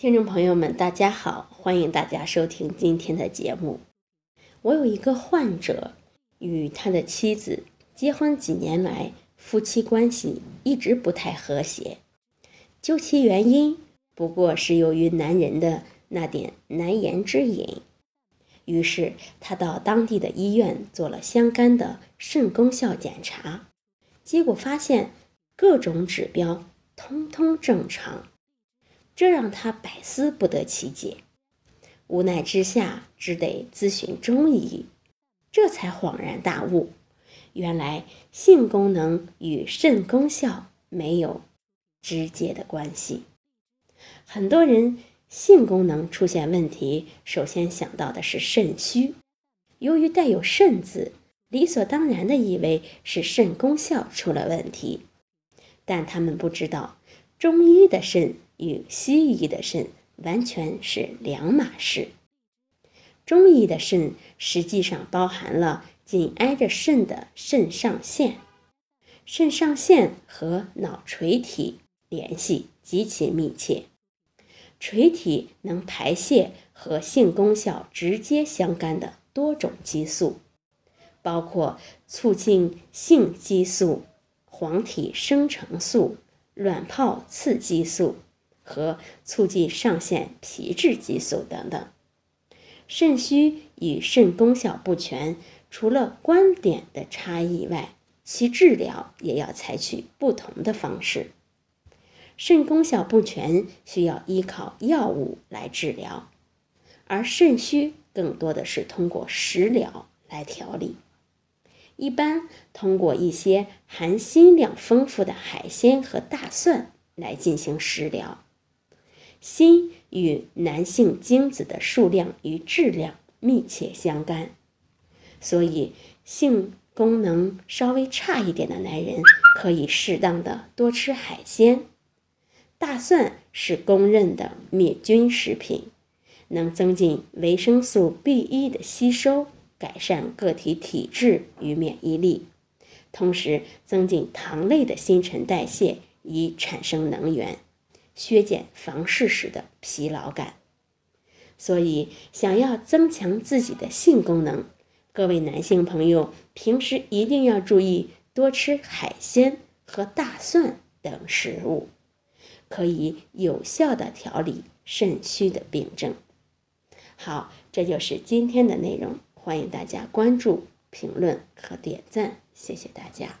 听众朋友们，大家好，欢迎大家收听今天的节目。我有一个患者，与他的妻子结婚几年来，夫妻关系一直不太和谐。究其原因，不过是由于男人的那点难言之隐。于是他到当地的医院做了相干的肾功效检查，结果发现各种指标通通正常。这让他百思不得其解，无奈之下只得咨询中医，这才恍然大悟，原来性功能与肾功效没有直接的关系。很多人性功能出现问题，首先想到的是肾虚，由于带有“肾”字，理所当然的以为是肾功效出了问题，但他们不知道中医的肾。与西医的肾完全是两码事。中医的肾实际上包含了紧挨着肾的肾上腺，肾上腺和脑垂体联系极其密切，垂体能排泄和性功效直接相干的多种激素，包括促进性激素、黄体生成素、卵泡刺激素。和促进上腺皮质激素等等，肾虚与肾功效不全，除了观点的差异外，其治疗也要采取不同的方式。肾功效不全需要依靠药物来治疗，而肾虚更多的是通过食疗来调理。一般通过一些含锌量丰富的海鲜和大蒜来进行食疗。锌与男性精子的数量与质量密切相干，所以性功能稍微差一点的男人可以适当的多吃海鲜。大蒜是公认的灭菌食品，能增进维生素 B 一的吸收，改善个体体质与免疫力，同时增进糖类的新陈代谢，以产生能源。削减房事时的疲劳感，所以想要增强自己的性功能，各位男性朋友平时一定要注意多吃海鲜和大蒜等食物，可以有效的调理肾虚的病症。好，这就是今天的内容，欢迎大家关注、评论和点赞，谢谢大家。